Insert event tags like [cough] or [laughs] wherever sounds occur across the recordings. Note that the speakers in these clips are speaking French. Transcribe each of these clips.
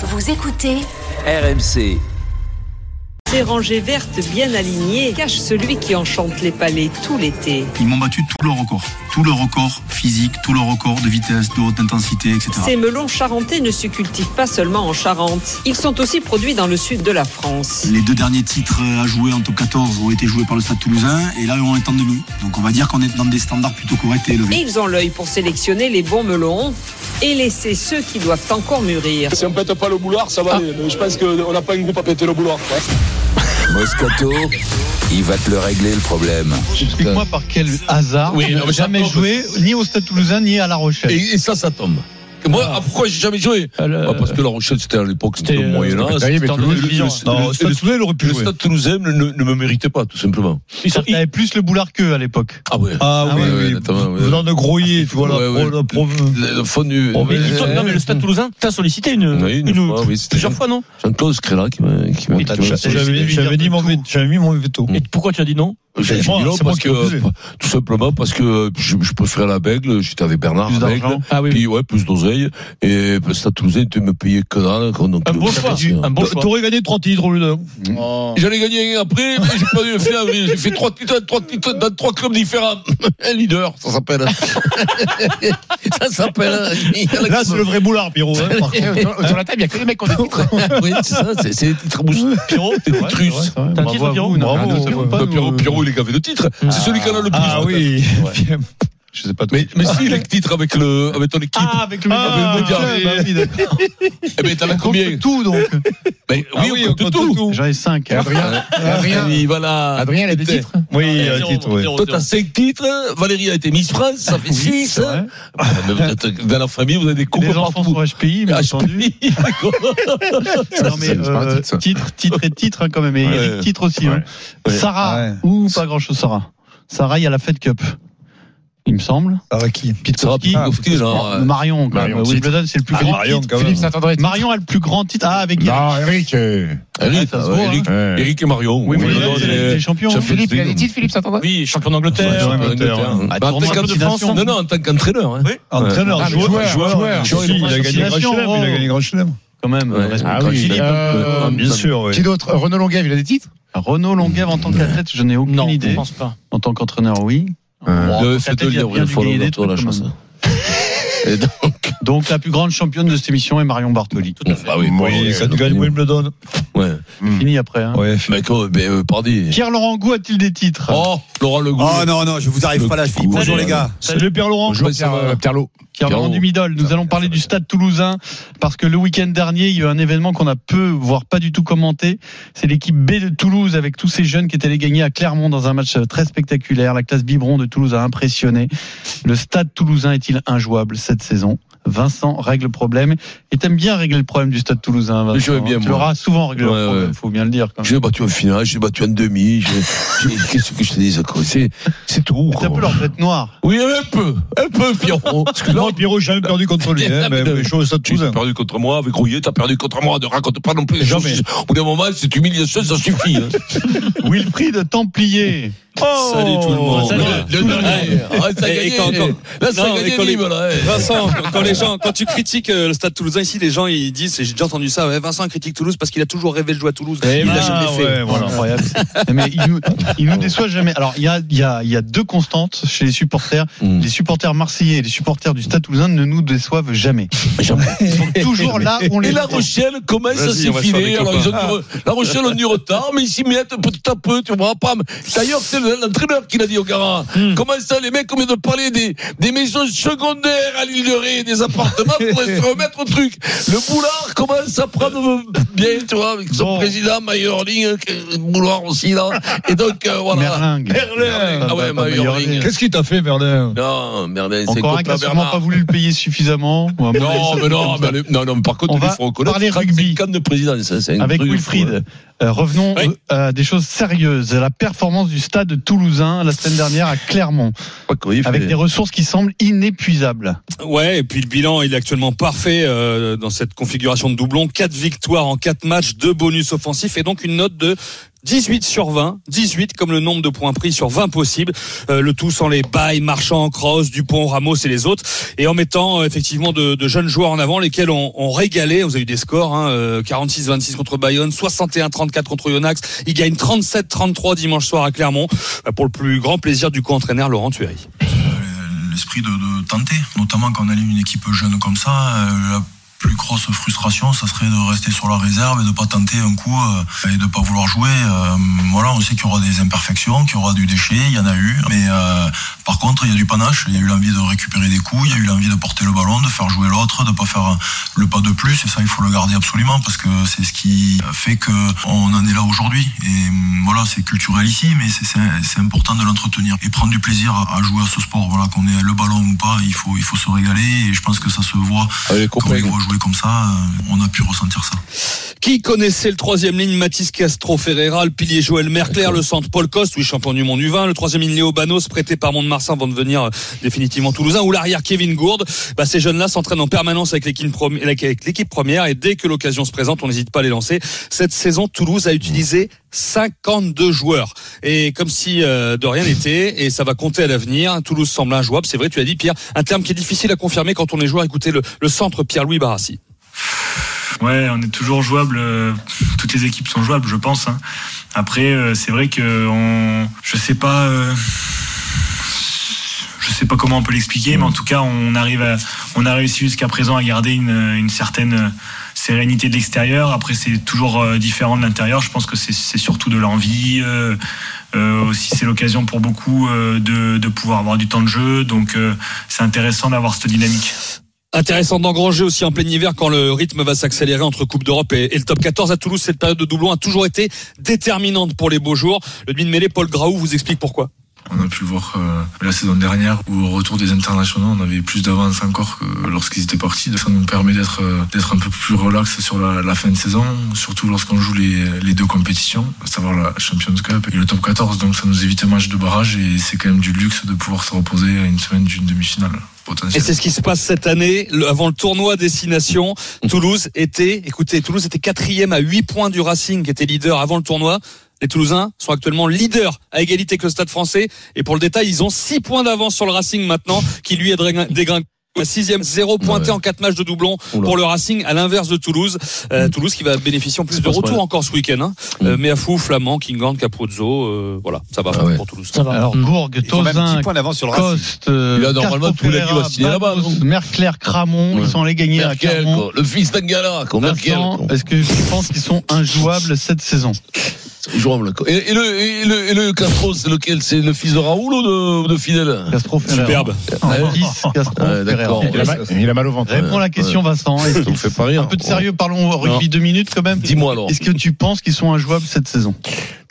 Vous écoutez RMC. Ces rangées vertes bien alignées cachent celui qui enchante les palais tout l'été. Ils m'ont battu tout le record. Tout le record physique, tout le record de vitesse, de haute intensité, etc. Ces melons charentais ne se cultivent pas seulement en Charente. Ils sont aussi produits dans le sud de la France. Les deux derniers titres à jouer en top 14 ont été joués par le Stade toulousain et là on est en demi. Donc on va dire qu'on est dans des standards plutôt corrects et Et élevés. ils ont l'œil pour sélectionner les bons melons et laisser ceux qui doivent encore mûrir. Si on pète pas le boulard, ça va aller. Mais je pense qu'on n'a pas un groupe à péter le boulard. quoi. Moscato, il va te le régler le problème. Explique-moi par quel hasard Oui, mais jamais joué ni au Stade Toulousain ni à La Rochelle. Et, et ça, ça tombe. Moi, ah, pourquoi j'ai jamais joué Euh, Bah, Parce que La Rochelle, c'était à l'époque, c'était le Moyen Âge. c'était C'était en le- Stade le- Toulousain, il aurait pu Le. Stade Toulousain ne, ne me méritait pas, tout simplement. Il avait plus le boulard qu'eux à l'époque. Ah ouais. Ah oui, oui. Venant de Grouilly, tu vois, Le, le fond du. Mais Oui, toi, Non mais le Stade Toulousain, t'as sollicité une, plusieurs fois non Jean-Claude Scrella qui m'a. qui m'a- Et t'as qui m'a- déjà- J'avais j'avais dit mon veto. J'avais mis mon veto. Et pourquoi tu as dit non J'ai dit non parce que, tout simplement parce que je, je préférais la Bègle, j'étais avec Bernard Plus Bègle. Ah oui. Puis ouais, plus d'oseille. Et le Stade Toulousain, tu me payais que dalle. Donc, Un bon euh, choix. c'est- Un bon choix. T'aurais gagné trois titres au lieu d'un. J'en ai gagné un après, mais j'ai pas eu le fait avril. J'ai fait trois titres, trois titres dans trois clubs différents. Un leader, ça s'appelle. [laughs] ça s'appelle. Là, c'est le vrai boulard, Pierrot. hein. Sur la table, il n'y a que les mecs qui ont des [laughs] titres. Oui, c'est ça, c'est des titres mouches. Pierrot, c'est vrai, T'as un titre, Pierrot. Pierrot, C'est celui qui en a le plus. Ah oui. [laughs] Je sais pas tout. Mais, mais si, il a le titre avec, le, avec ton équipe. Ah, avec le Ah, avec le ah, mondial. Bah oui, d'accord. eh ben, t'en as combien Tout, donc. Ben, Ah Oui, on compte tout. J'en ai cinq. Adrien, Adrien, Oui, voilà. Adrien, il a des titres. Oui, il a un Zéro, titre, oui. Toi, t'as 5 titres. Valérie a été Miss France, ça fait 6. c'est vrai. Dans la famille, vous avez des coupes Les enfants partout. sont HPI, bien Ah, entendu. [laughs] Non, mais euh, titre, titre, et titre hein, quand même. Et. Eric titre aussi. hein. Sarah ou pas grand chose Sarah. Sarah, il y a la Fed Cup. Il me semble. Avec qui? Sarah Pitkowski. Pitkowski, genre, euh, Marion, quand même. Marion, Wimbledon, c'est le plus Ah, grand Marion, titre. quand même. Philippe Saint-André. Marion a le plus grand titre. Ah, avec Eric. Non, Eric. euh, Eric, Eric, hein. Eric et Marion. Oui, Oui, non, des champions. Champions Philippe, il a des titres, Philippe Saint-André Oui, champion d'Angleterre. Ah, Bah, en tant destination. Non, non, en tant qu'entraîneur. hein. Entraîneur, Ah, mais joueur, joueur, il a gagné Grand Chelem, il a gagné Grand Chelem. Quand même, Ouais. Ah oui, euh, euh, bien sûr, oui. Qui d'autre? Renaud Longuet, il a des titres? Renaud Longuev en tant qu'athlète, je n'ai aucune Non, je idée. pense pas. En tant qu'entraîneur, oui. Le fait de il lire fois gagner des l'autre, la chance. même. [laughs] Et donc, Donc la plus grande championne de cette émission est Marion Bartoli. Tout à fait. bah oui, bon, ouais, quand tu gagnes donc, Wimbledon. Ouais. Fini après. Hein. Ouais. Mais quoi, ben, euh, pardi. Pierre-Laurent Gou a-t-il des titres? Oh, Laurent Le Goût. Oh non, non, je vous arrive Le pas à la coup. Bonjour les gars. Salut Pierre-Laurent. Bonjour, Pierre, euh, Pierre Pierrot. du Midol. Nous allons parler du stade toulousain parce que le week-end dernier, il y a eu un événement qu'on a peu, voire pas du tout commenté. C'est l'équipe B de Toulouse avec tous ces jeunes qui étaient allés gagner à Clermont dans un match très spectaculaire. La classe biberon de Toulouse a impressionné. Le stade toulousain est-il injouable cette saison? Vincent règle le problème. Et t'aimes bien régler le problème du stade toulousain, Vincent. Je veux bien, Tu moi. l'auras souvent réglé Ouais, le problème, ouais. faut bien le dire. Quand même. J'ai battu en finale, j'ai battu en demi. j'ai- j'ai- [laughs] Qu'est-ce que je te dis, quoi C'est c'est tout. C'est un peu leur bête noire. Oui, un peu. Un peu, Pierrot. [laughs] Excuse-moi, Pierrot, j'ai jamais perdu contre lui. [laughs] hein, mais- mais chose stade Tu as perdu contre moi avec Rouillet, t'as perdu contre moi. Ne raconte pas non plus les choses. Au bout d'un moment, cette humiliation, ça suffit. Hein. Wilfried Templier. Oh Salut tout le monde. Salut. Le dernier. Ah, ça a Et- et gagné. quand- quand- Là, ça Non, a et gagné quand les- libre, là. eh. Vincent, [laughs] quand les gens, quand tu critiques euh, le Stade Toulousain ici, les gens ils disent, et j'ai déjà entendu ça, ouais, Vincent critique Toulouse parce qu'il a toujours rêvé de jouer à Toulouse. il l'a jamais fait. Incroyable. [laughs] Mais il nous, il nous déçoit jamais. Alors, il y a, il y a, il y a deux constantes chez les supporters. Mm. Les supporters marseillais et les supporters du Stade Toulousain ne nous déçoivent jamais. [laughs] Ils sont toujours là on les Et La. Rochelle commence à on s'effiler. des Alors, ils ont copains. du- La Rochelle ont du retard, mais ils s'y mettent petit à peu, tu vois pas. D'ailleurs, c'est l'entraîneur qui l'a dit au Gara. Comment ça, les mecs, lieu de parler des, des maisons secondaires à l'île de Ré, des appartements, faudrait se [laughs] remettre au truc. Le boulard commence à prendre bien, tu vois, avec son Bon. président, Mayorling, le boulard aussi, là. Et donc, euh, voilà. Merlin. Ah ouais, Mayorling. Qu'est-ce qu'il t'a fait, Merlin? Non, Merlin, c'est Encore un qui pas voulu le payer suffisamment. Non, mais non, mais allez, non, non, par contre, On va faut parler 35 rugby. de présidence. hein, un Avec Wilfried. hein. Euh, revenons Oui. euh, à des choses sérieuses. La performance du stade toulousain la semaine dernière à Clermont, avec fait. des ressources qui semblent inépuisables. Ouais, et puis le bilan, il est actuellement parfait euh, dans cette configuration de doublon. Quatre victoires en quatre matchs, deux bonus offensifs et donc une note de 18 sur 20, 18 comme le nombre de points pris sur 20 possibles, Euh, le tout sans les bails, Marchand, Cross, Dupont, Ramos et les autres, et en mettant euh, effectivement de, de jeunes joueurs en avant, lesquels ont, ont régalé. Vous avez eu des scores, hein, euh, 46-26 contre Bayonne, 61-34 contre Yonax. Il gagne 37-33 dimanche soir à Clermont, bah, pour le plus grand plaisir du co-entraîneur Laurent Thury. l'esprit de, de tenter, notamment quand on aligne une équipe jeune comme ça. euh, la plus grosse frustration, ça serait de rester sur la réserve et de pas tenter un coup euh, et de pas vouloir jouer. Euh, voilà, on sait qu'il y aura des imperfections, qu'il y aura du déchet, il y en a eu, mais euh, par contre, il y a du panache, il y a eu l'envie de récupérer des coups, il y a eu l'envie de porter le ballon, de faire jouer l'autre, de pas faire le pas de plus, et ça, il faut le garder absolument parce que c'est ce qui fait que on en est là aujourd'hui. Et voilà, c'est culturel ici, mais c'est- important de l'entretenir et prendre du plaisir à, à jouer à ce sport. Voilà, qu'on ait le ballon ou pas, il faut il faut se régaler et je pense que ça se voit Allez, quand les voit jouer comme ça, euh, on a pu ressentir ça. Qui connaissait le troisième ligne? Mathis Castro Ferreira, le pilier Joël Merclair, le centre Paul Coste, oui champion du monde U20, le troisième ligne Léo Banos, prêté par Mont-de-Marsan avant de devenir euh, définitivement toulousain, ou l'arrière Kevin Gourde. Bah, ces jeunes-là s'entraînent en permanence avec l'équipe première et dès que l'occasion se présente, on n'hésite pas à les lancer. Cette saison, Toulouse a utilisé 52 joueurs. Et comme si euh, de rien n'était, et ça va compter à l'avenir, Toulouse semble injouable. C'est vrai, tu as dit Pierre, un terme qui est difficile à confirmer quand on est joueur. Écoutez le, centre Pierre-Louis Barassi. Ouais, on est toujours jouable. euh, Toutes les équipes sont jouables, je pense. hein. Après, c'est vrai que on, je sais pas, je sais pas comment on peut l'expliquer, mais en tout cas, on arrive, à, on a réussi jusqu'à présent à garder une, une certaine sérénité de l'extérieur. Après, c'est toujours euh, différent de l'intérieur. Je pense que c'est surtout de l'envie. euh, euh, aussi, c'est l'occasion pour beaucoup euh, de, de pouvoir avoir du temps de jeu. Donc, euh, c'est intéressant d'avoir cette dynamique. Intéressant d'engranger aussi en plein hiver quand le rythme va s'accélérer entre Coupe d'Europe et, et le top 14 à Toulouse. Cette période de doublon a toujours été déterminante pour les beaux jours. Le demi de mêlée, Paul Graou, vous explique pourquoi. On a pu le voir euh, la saison dernière où au retour des internationaux, on avait plus d'avance encore que lorsqu'ils étaient partis. Ça nous permet d'être euh, d'être un peu plus relax sur la, la fin de saison, surtout lorsqu'on joue les, les deux compétitions, à savoir la Champions Cup et le top 14. Donc ça nous évite un match de barrage et c'est quand même du luxe de pouvoir se reposer à une semaine d'une demi-finale. Et c'est ce qui se passe cette année. Le- avant le tournoi Destination, Toulouse était, écoutez, Toulouse était quatrième à 8 points du Racing, qui était leader avant le tournoi. Les Toulousains sont actuellement leaders à égalité que le Stade français. Et pour le détail, ils ont 6 points d'avance sur le Racing maintenant, qui lui est dégring- dégringolé. Sixième, zéro pointé Ouais. en quatre matchs de doublon Oula. pour le Racing, à l'inverse de Toulouse. Euh, Toulouse qui va bénéficier en plus de pas ce retour mal. encore ce week-end. Hein. Euh, Meafou, Flamand, Kingan, Capozzo, euh, voilà, ça va Ah ouais. pour Toulouse. Ça va. Alors, Mm. Gourg, même Tozin, 10 points d'avance sur le Racing. Coste, euh, Il a normalement tous les là-bas, Merclair, Cramont, Ouais. ils sont allés gagner à Clermont. quoi. le fils d'Angala, quoi. Merkel, est-ce que tu penses qu'ils sont [laughs] injouables cette saison? Jouable. Et, et le, et le, et le Castro, c'est lequel? C'est le fils de Raoul ou de, de Fidel? Castro Ferreira. Superbe. En 10, Castro Ouais, d'accord. Il a, mal, il a mal au ventre. Réponds à la question, Vincent. Est-ce Ça me qu'ils- fait pas rire. Un peu de sérieux, parlons rugby deux minutes quand même. Dis-moi alors. Est-ce que tu penses qu'ils sont injouables cette saison?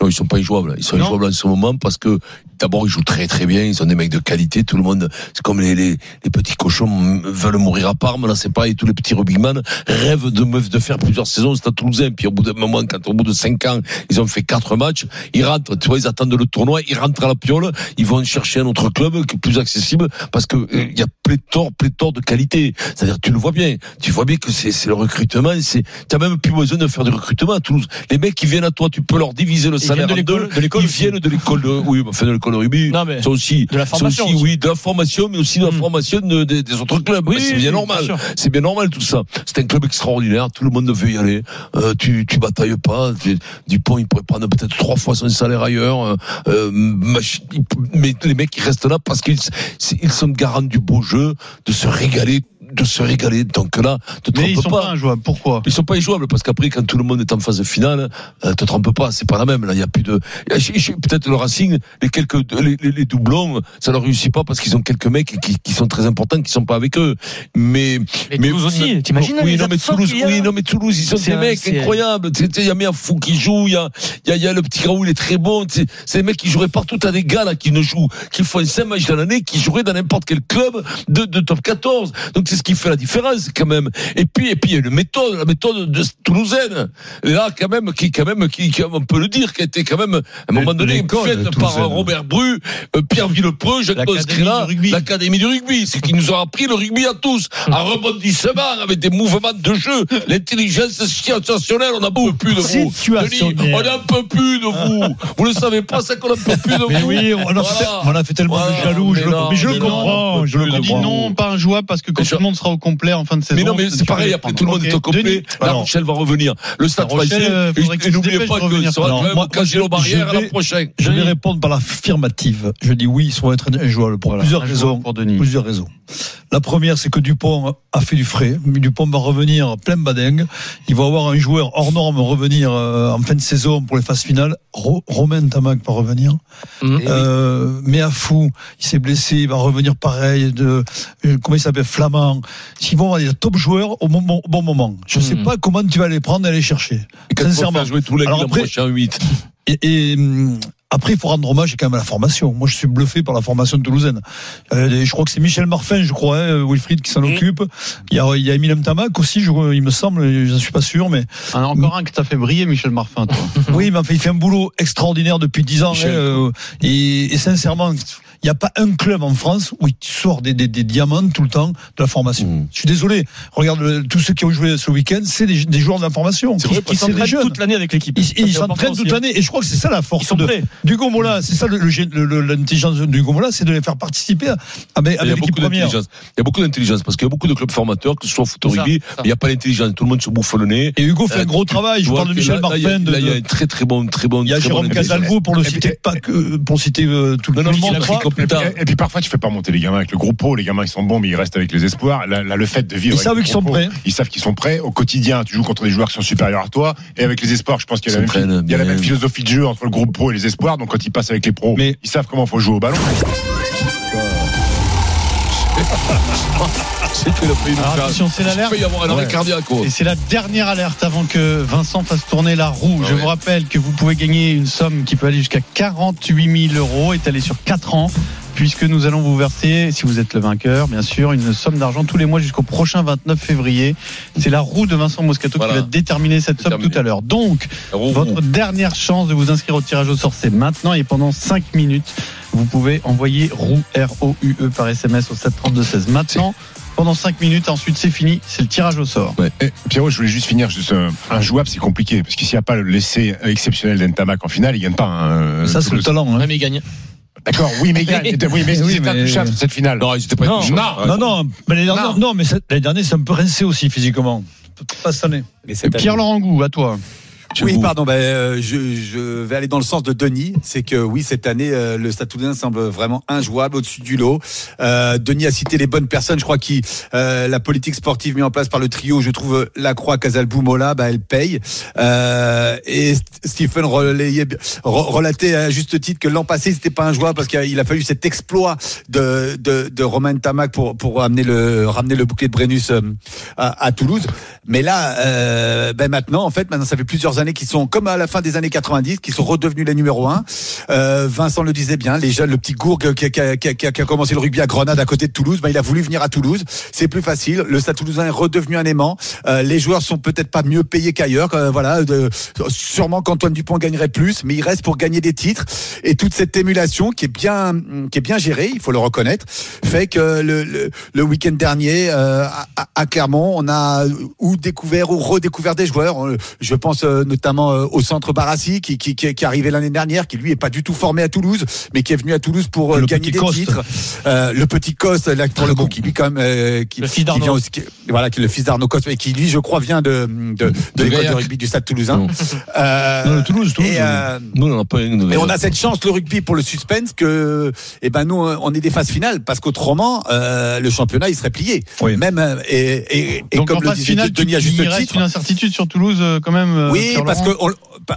Non, ils sont pas injouables. Ils sont Non. injouables en ce moment parce que d'abord ils jouent très très bien. Ils sont des mecs de qualité. Tout le monde, c'est comme les, les, les petits cochons veulent mourir à Parme. Là, c'est pareil. Tous les petits rugbyman rêvent de me- de faire plusieurs saisons au Stade Toulousain. Puis au bout d'un moment, quand au bout de cinq ans, ils ont fait quatre matchs, ils rentrent. Tu vois, ils attendent le tournoi. Ils rentrent à la piole. Ils vont chercher un autre club qui est plus accessible parce que euh, il y a pléthore pléthore de qualité. C'est-à-dire, tu le vois bien. Tu vois bien que c'est c'est le recrutement. C'est t'as même plus besoin de faire du recrutement à Toulouse. Les mecs qui viennent à toi, tu peux leur diviser le Ils salaire viennent de l'école- de l'école Ils viennent de l'école de, oui, enfin de l'école de rugby. Non, mais C'est aussi, de la formation aussi, aussi. oui, de la formation, mais aussi de la Mm. formation de- des- des autres clubs. Oui, c'est bien oui, normal. bien. C'est bien normal tout ça. C'est un club extraordinaire. Tout le monde veut y aller. Euh, tu, tu batailles pas. Dupont, il pourrait prendre peut-être trois fois son salaire ailleurs. Euh, euh, mais les mecs, ils restent là parce qu'ils ils sont garants du beau jeu, de se régaler, de se régaler. Donc là, te Mais ils sont pas injouables. Pourquoi? Ils sont pas injouables parce qu'après, quand tout le monde est en phase finale, euh, te trompe pas, c'est pas la même. Là, il y a plus de. Peut-être le Racing, les quelques les, les- les doublons, ça leur réussit pas parce qu'ils ont quelques mecs qui, qui sont très importants, qui sont pas avec eux. Mais Mais Toulouse aussi, t'imagines Oui, les non mais Toulouse, a oui, non mais Toulouse, ils sont des un- mecs c'est- incroyables. Il y a Miafou qui joue, il y a, il y y a le petit Raoul, il est très bon. C'est des mecs qui joueraient partout. T'as des gars là qui ne jouent, qui font 5 matchs dans l'année, qui joueraient dans n'importe quel club de, de top 14. Donc c'est ce qui fait la différence quand même. Et puis, et puis, il y a une méthode, la méthode de toulousaine, là quand même, qui quand même, qui, qui, on peut le dire, qui a été quand même à un moment donné faite par. Robert Bru, euh, Pierre Villepreux, Jacques Scrella, l'Académie du rugby, c'est qui nous a appris le rugby à tous, un rebondissement avec des mouvements de jeu, l'intelligence situationnelle, on n'en peut plus de vous. Situationnelle. Denis, On n'en peut plus de vous. Vous ne savez pas, c'est qu'on n'en peut plus de Mais vous. oui, on a, fait, Voilà. on a fait tellement Voilà. de jaloux. je Mais mais je le mais comprends. on Je le comprends. non, pas un jouable parce que quand Mais tout le monde sera au complet en fin de saison. Mais non, mais c'est pareil, après tout le monde est au complet. Denis, La. Rochelle va revenir. Le Stade français. euh, Et, n'oubliez pas de que ça va barrières je l'an vais- prochain. Je vais répondre par l'affirmative. Je dis oui, ils sont être injouables pour plusieurs raisons. Plusieurs raisons. La première, c'est que Dupont a fait du frais. Dupont va revenir plein badingue. Il va avoir un joueur hors norme revenir euh, en fin de saison pour les phases finales. Ro- Romain Tamac va revenir. Euh, mais à fou, il s'est blessé, il va revenir pareil. De, euh, comment il s'appelle Flamand. Ils vont avoir des top joueurs au, bon moment. Je ne sais Mhm. pas comment tu vas les prendre et les chercher. Et Sincèrement. faire jouer tous les Alors après- prochain 8. Et, et, hum, après, il faut rendre hommage quand même à la formation. Moi, je suis bluffé par la formation toulousaine. Euh, je crois que c'est Michel Marfin, je crois, hein, Wilfried, qui s'en occupe. Il y a, il y a Emilem Tamac aussi, je, il me semble, je ne suis pas sûr, mais Ah, encore un que t'as fait briller, Michel Marfin. toi. [laughs] oui, mais enfin, il fait un boulot extraordinaire depuis dix ans. Michel, hein, euh, et, et sincèrement, il n'y a pas un club en France où il sort des, des, des diamants tout le temps de la formation. Mhm. Je suis désolé. Regarde, le- tous ceux qui ont joué ce week-end, c'est des, des joueurs de la formation. Des s'entraînent toute l'année avec l'équipe. Ils, ils s'entraînent toute hein. l'année. Et je crois que c'est ça la force Ils sont de, prêts. d'Hugo Mola. C'est ça l'intelligence d'Hugo Mola, c'est de les faire participer à- avec, Il y a avec l'équipe beaucoup première. d'intelligence. Il y a beaucoup d'intelligence parce qu'il y a beaucoup de clubs formateurs, que ce soit au foot rugby, mais il n'y a pas l'intelligence. Tout le monde se bouffe le nez. Et Hugo fait Euh, un gros travail. Je parle de Michel là, là, il y a- Martin. Là, il y a un très très bon, très bon. il y a Jérôme bon Casalvo pour le citer, pas que, pour citer euh, tout le monde. Et puis, parfois tu fais pas monter les gamins avec le groupe pro, les gamins ils sont bons mais ils restent avec les espoirs. Là, le fait de vivre Ils savent qu'ils sont prêts. Ils savent qu'ils sont prêts au quotidien. Tu joues contre des joueurs qui sont supérieurs à toi et avec les espoirs, je pense qu'il y a, la même philosophie de jeu entre le groupe pro et les espoirs. Donc quand ils passent avec les pros, Mais- ils savent comment faut jouer au ballon. C'est qu'il a failli nous Alors, faire- attention, c'est l'alerte. Il peut y avoir un arrêt Ouais. cardiaque. quoi. Et c'est la dernière alerte avant que Vincent fasse tourner la roue. Ah Je ouais. vous rappelle que vous pouvez gagner une somme qui peut aller jusqu'à 48 000 euros, étalée sur 4 ans, puisque nous allons vous verser, si vous êtes le vainqueur, bien sûr, une somme d'argent tous les mois jusqu'au prochain 29 février. C'est la roue de Vincent Moscato Voilà. qui va déterminer cette somme tout à l'heure. Donc, votre dernière chance de vous inscrire au tirage au sort, c'est maintenant et pendant 5 minutes. Vous pouvez envoyer roue R-O-U-E E par SMS au 732-16. Maintenant, pendant 5 minutes, ensuite c'est fini, c'est le tirage au sort. Et, Pierrot, je voulais juste finir. Juste, euh, un jouable, c'est compliqué parce que s'il n'y a pas l'essai exceptionnel d'Entamac en finale, il gagne pas. hein, Ça, c'est le talent. hein. mais il gagne. D'accord, oui, mais il gagne. Oui, mais Oui, mais- intouchable cette finale. Non, ils étaient pas Non. Non. Non, non, mais l'année dernière, non, mais l'année dernière, c'est un peu rincé aussi physiquement. Pas cette année. Année- Pierre-Laurent Gou, à toi. Oui, pardon. Ben, euh, je, je vais aller dans le sens de Denis. C'est que oui, cette année, euh, le Stade Toulousain semble vraiment injouable au-dessus du lot. Euh, Denis a cité les bonnes personnes. Je crois que la politique sportive mise en place par le trio, je trouve euh, la Croix, Casalbou, Mola, bah, elle paye. Euh, et St- Stephen relayait, re- relatait à juste titre que l'an passé, c'était pas injouable parce qu'il a fallu cet exploit de, de, de Romain Tamac pour, pour amener le, ramener le bouclier de Brennus euh, à, à Toulouse. Mais là, euh, ben maintenant, en fait, maintenant, ça fait plusieurs années qu'ils sont comme à la fin des années 90, qui sont redevenus les numéros un. Euh, Vincent le disait bien, les jeunes, le petit Gourgue qui a, qui qui qui qui commencé le rugby à Grenade à côté de Toulouse, ben, il a voulu venir à Toulouse. C'est plus facile. Le Stade Toulousain est redevenu un aimant. Euh, les joueurs sont peut-être pas mieux payés qu'ailleurs. Euh, voilà, sûrement qu'Antoine Dupont gagnerait plus, mais il reste pour gagner des titres. Et toute cette émulation qui est bien, qui est bien gérée, il faut le reconnaître, fait que le, week-end dernier à, à- Clermont, on a ou découvert ou redécouvert des joueurs. Je pense notamment euh, au centre Barassi qui, qui, qui, qui est arrivé l'année dernière, qui lui est pas du tout formé à Toulouse, mais qui est venu à Toulouse pour euh, Le gagner des Coste. titres. Euh, le petit Coste, là pour le coup, qui lui quand même, qui, Le fils vient aussi, voilà, qui est le fils d'Arnaud Coste, et qui lui, je crois, vient de de, de, l'école de rugby du Stade Toulousain. Non. Toulouse, Toulouse. et, on a pas une. et on a cette chance, le rugby, pour le suspense, que, eh ben, nous, on est des phases finales, parce qu'autrement, euh, le championnat, il serait plié. Oui. Même, et, et, et Donc comme en le disait finale, Denis à juste il reste titre. une incertitude sur Toulouse quand même. euh, Oui, parce que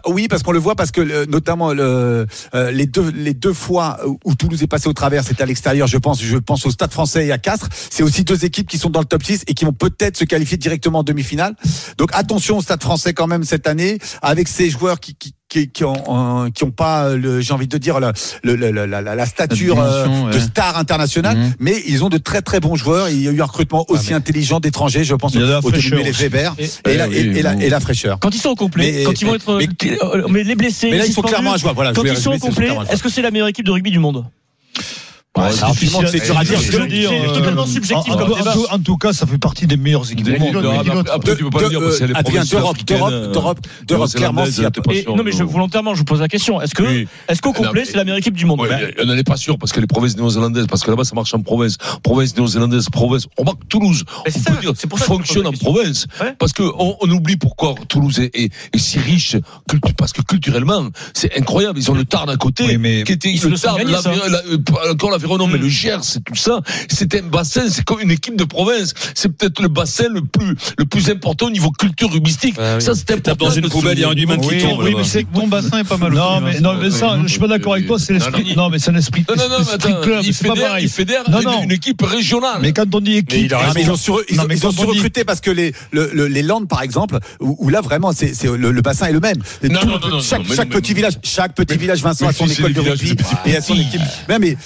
oui, parce qu'on le voit, parce que notamment euh, les deux les deux fois où Toulouse est passé au travers, c'était à l'extérieur. Je pense, je pense au Stade Français et à Castres. C'est aussi deux équipes qui sont dans le top 6 et qui vont peut-être se qualifier directement en demi-finale. Donc attention au Stade Français quand même cette année, avec ces joueurs qui, qui qui, qui ont, euh, qui ont pas, le- j'ai envie de dire, la, le- le- la, la, la stature euh, de star internationale, Mhm. mais ils ont de très très bons joueurs. Il y a eu un recrutement aussi intelligent d'étrangers, je pense au les. Weber Et- et, la, Eh et, oui, et la, fraîcheur. Quand ils sont au complet, Mais- quand ils vont être, mais- euh, mais les blessés, Mais là, il faut clairement un joueur. Voilà, quand ils sont au complet, est-ce que c'est la meilleure équipe de rugby du monde? Ouais, alors, c'est dur à dire. euh, c'est totalement subjectif en, comme en- débat. en tout- en tout cas, ça fait partie des meilleures équipes du monde. Après, tu peux pas le dire parce que c'est les Adrien, provinces d'Europe, d'Europe, euh, d'Europe, d'Europe, néo-zélandaises, clairement, s'il y a t'es pas Et- sûr, Non, mais je, volontairement, je vous pose la question. Est-ce que, est-ce qu'au complet, c'est la meilleure équipe du monde? Ouais, Ben, on n'en est pas sûr parce que les provinces néo-zélandaises, parce que là-bas ça marche en province, province néo-zélandaise, province. On voit que Toulouse, on peut dire, fonctionne en province. Ouais. Parce que on, oublie pourquoi Toulouse est, si riche, parce que culturellement c'est incroyable. Ils ont le Tarn à côté, qui était Ils se le Tarn, l'Aveyron- la- euh, encore l'Aveyron, mais le Gers, c'est tout ça. C'est un bassin, c'est comme une équipe de province. C'est peut-être le bassin le plus le plus important au niveau culture rugbyistique. Ah oui. Ça c'est important. dans une poubelle, il y a un humain qui tombe. oui, mais c'est Ton bassin est pas mal Non, aussi, mais, hein. non, mais ça, je suis pas d'accord avec toi, c'est l'esprit. Non, mais c'est un esprit. Non, non, non, mais esprit attends, club, il fédère, il fédère une, équipe régionale. Mais quand on dit équipe, ils ont, surrecruté parce que les, le, le- les Landes, par exemple, où, là vraiment, c'est, le, bassin est le même. Chaque petit village, chaque petit village, Vincent a son école de rugby et a son équipe. Mais,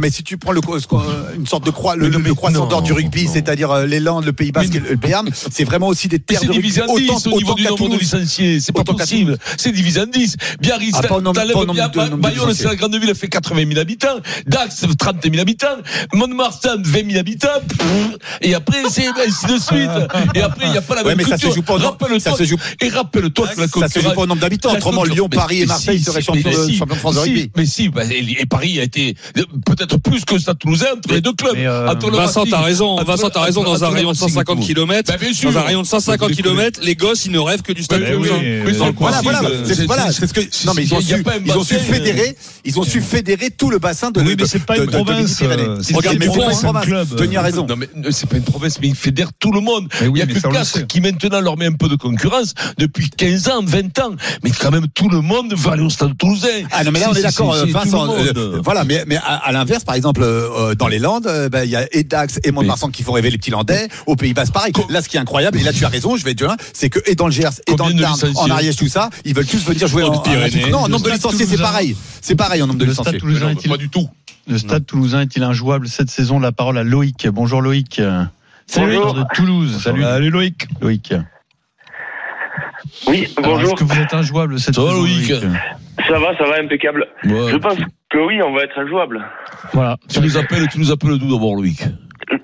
non, mais si tu prends le, qu'on- une sorte de croix, le, le mais croissant d'or du rugby, c'est-à-dire euh, Landes, le Pays Basque, et le Béarn, [laughs] c'est vraiment aussi des terres c'est de rugby divisé en 10 autant, au niveau autant du qu'à nombre de Toulouse. licenciés. C'est pas possible. C'est divisé en 10. Biarritz, Bayonne, c'est la grande ville, elle fait 80 000 habitants. Dax, 30 000 habitants. Mont-de-Marsan, 20 000 habitants. Et après, c'est ainsi de suite. Et après, il n'y a pas la même mais ça se culture. Et rappelle-toi que la Ça se joue concurrence- pas au nombre d'habitants. Autrement, concurrence- Lyon, Paris et Marseille seraient champions de- France de rugby. Mais si, bah, et Paris a été euh, peut-être plus que Stade Toulousain entre les deux clubs. Euh, Vincent, t'as raison. entre- Vincent, t'as raison. entre- Dans un rayon de Racing et 150 tout. km, Bah, dans un rayon de 150 Vous déconnez. km, les gosses, ils ne rêvent que du stade Mais toulousain. oui, oui, Voilà, voilà, euh, c'est voilà, c'est ce que non mais ils ont su ils ont bassin, fédérer ils ont su fédérer tout le bassin de Oui, mais c'est pas une province, euh, c'est Regarde mais c'est pas une province, un club. A raison Non, mais euh, c'est pas une province, mais il fédère tout le monde. Il y a que Castres qui maintenant leur met un peu de concurrence depuis 15 ans, 20 ans. Mais quand même, tout le monde va aller au stade toulousain. Ah non mais là on est d'accord euh, Vincent euh, voilà mais à, à l'inverse par exemple euh, euh, dans les Landes euh, ben, il y a Edax et Mont-de-Marsan qui font rêver les petits Landais au Pays Basque pareil là ce qui est incroyable et là tu as raison je vais te dire c'est que et dans le Gers et dans le Tarn en Ariège tout ça ils veulent tous venir jouer en, en- Pyrénées. non en nombre de Stade licenciés c'est Toulousain. pareil c'est pareil en nombre de Le stade licenciés pas du tout. Le stade toulousain est-il injouable cette saison? La parole à Loïc. Bonjour Loïc. Salut Bonjour. de Toulouse. Salut Loïc. Loïc. Oui, bonjour. Est-ce que vous êtes injouable cette saison Loïc? Ça va, ça va, impeccable. Ouais. Je pense que oui, on va être injouable. Voilà. Tu nous appelles, tu nous appelles d'où d'abord, Loïc?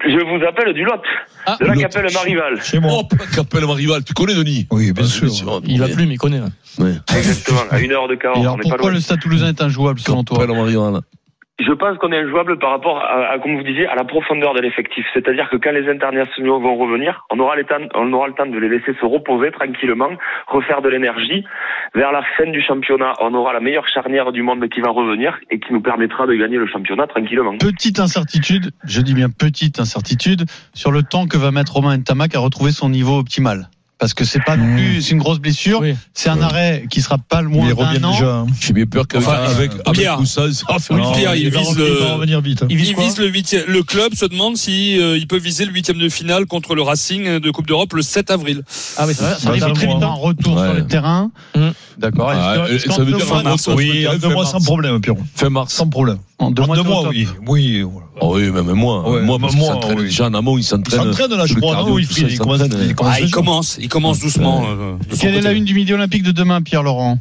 Je vous appelle du Lot, Ah, de la Lot. Capelle Marival. Chez moi. Oh, pas qu'appelle ma rival. Tu connais Denis? Oui, bien Ah, sûr. Il va plus, mais il connaît. Ouais. Exactement, à une heure de Et Cahors, alors on n'est pas pourquoi loin. le stade toulousain est injouable selon toi? Appelle ma rival. Je pense qu'on est injouable par rapport à, à, comme vous disiez, à la profondeur de l'effectif. C'est-à-dire que quand les internationaux vont revenir, on aura, les temps, on aura le temps de les laisser se reposer tranquillement, refaire de l'énergie. Vers la fin du championnat, on aura la meilleure charnière du monde qui va revenir et qui nous permettra de gagner le championnat tranquillement. Petite incertitude, je dis bien petite incertitude, sur le temps que va mettre Romain Ntamak à retrouver son niveau optimal. Parce que c'est pas non plus, c'est une grosse blessure. Oui. C'est un arrêt qui sera pas le moins d'un revient an. déjà. hein. J'ai bien peur qu'avec Enfin, avec, avec Pierre. va une- Pierre, il va vise revenir- le- il va revenir vite. hein. Il vise Il quoi vise le huitième. Le club se demande si euh, il peut viser le huitième de finale contre le Racing de Coupe d'Europe le 7 avril. Ah oui, ça, va, ça arrive très va, vite. Un hein. retour sur le terrain. Hum. D'accord. Ah, est-ce ça veut dire en mars, Oui, deux mois sans problème, Pierrot. Fin mars. Sans problème. en deux mois, oui. Oui. Oh oui, même moi. Ouais, moi, bah, parce moi, s'entraîne oui. déjà en amont, il Il s'entraîne. s'entraîne là, je le crois. cardio, Non, il il il commence- s'entraîne. il commence Ah, il commence, il commence doucement. euh, son Quelle est la une du Midi Olympique de demain, Pierre Laurent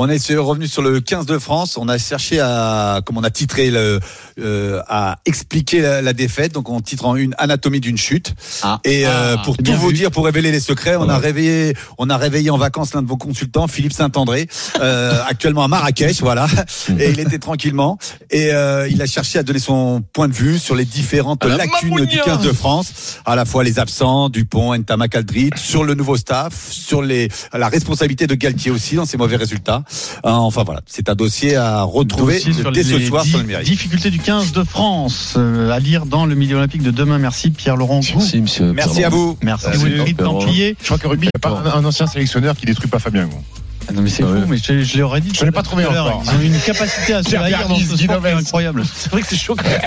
On est revenu sur le 15 de France. On a cherché à, comme on a titré le, euh, à expliquer la, la défaite. Donc on titre en une anatomie d'une chute. Ah. Et euh, Ah, pour c'est tout vous vu. dire, pour révéler les secrets, on a réveillé, on a réveillé en vacances l'un de vos consultants, Philippe Saint-André, euh, [laughs] actuellement à Marrakech, voilà. [laughs] Et il était tranquillement. Et euh, il a cherché à donner son point de vue sur les différentes la lacunes du 15 de France, à la fois les absents, Dupont, Ntamak Aldrit, sur le nouveau staff, sur les la responsabilité de Galtier aussi dans ses mauvais résultats. Euh, enfin voilà, c'est un dossier à retrouver Dossier sur dès ce soir sur le numérique. Difficultés du 15 de France euh, à lire dans le Midi Olympique de demain. Merci Pierre Laurent Gou. Merci, monsieur. Merci à vous. Merci Wilfried. Templier. Je crois que rugby, il n'y a pas un, un ancien sélectionneur qui détruit pas Fabien. Gros. Ah non mais c'est Ah fou, ouais. mais je, je l'aurais dit. Je l'ai pas trouvé encore. Ils ont une capacité à se dans ce sport qui est Novès. incroyable. C'est vrai que c'est chaud. quand même.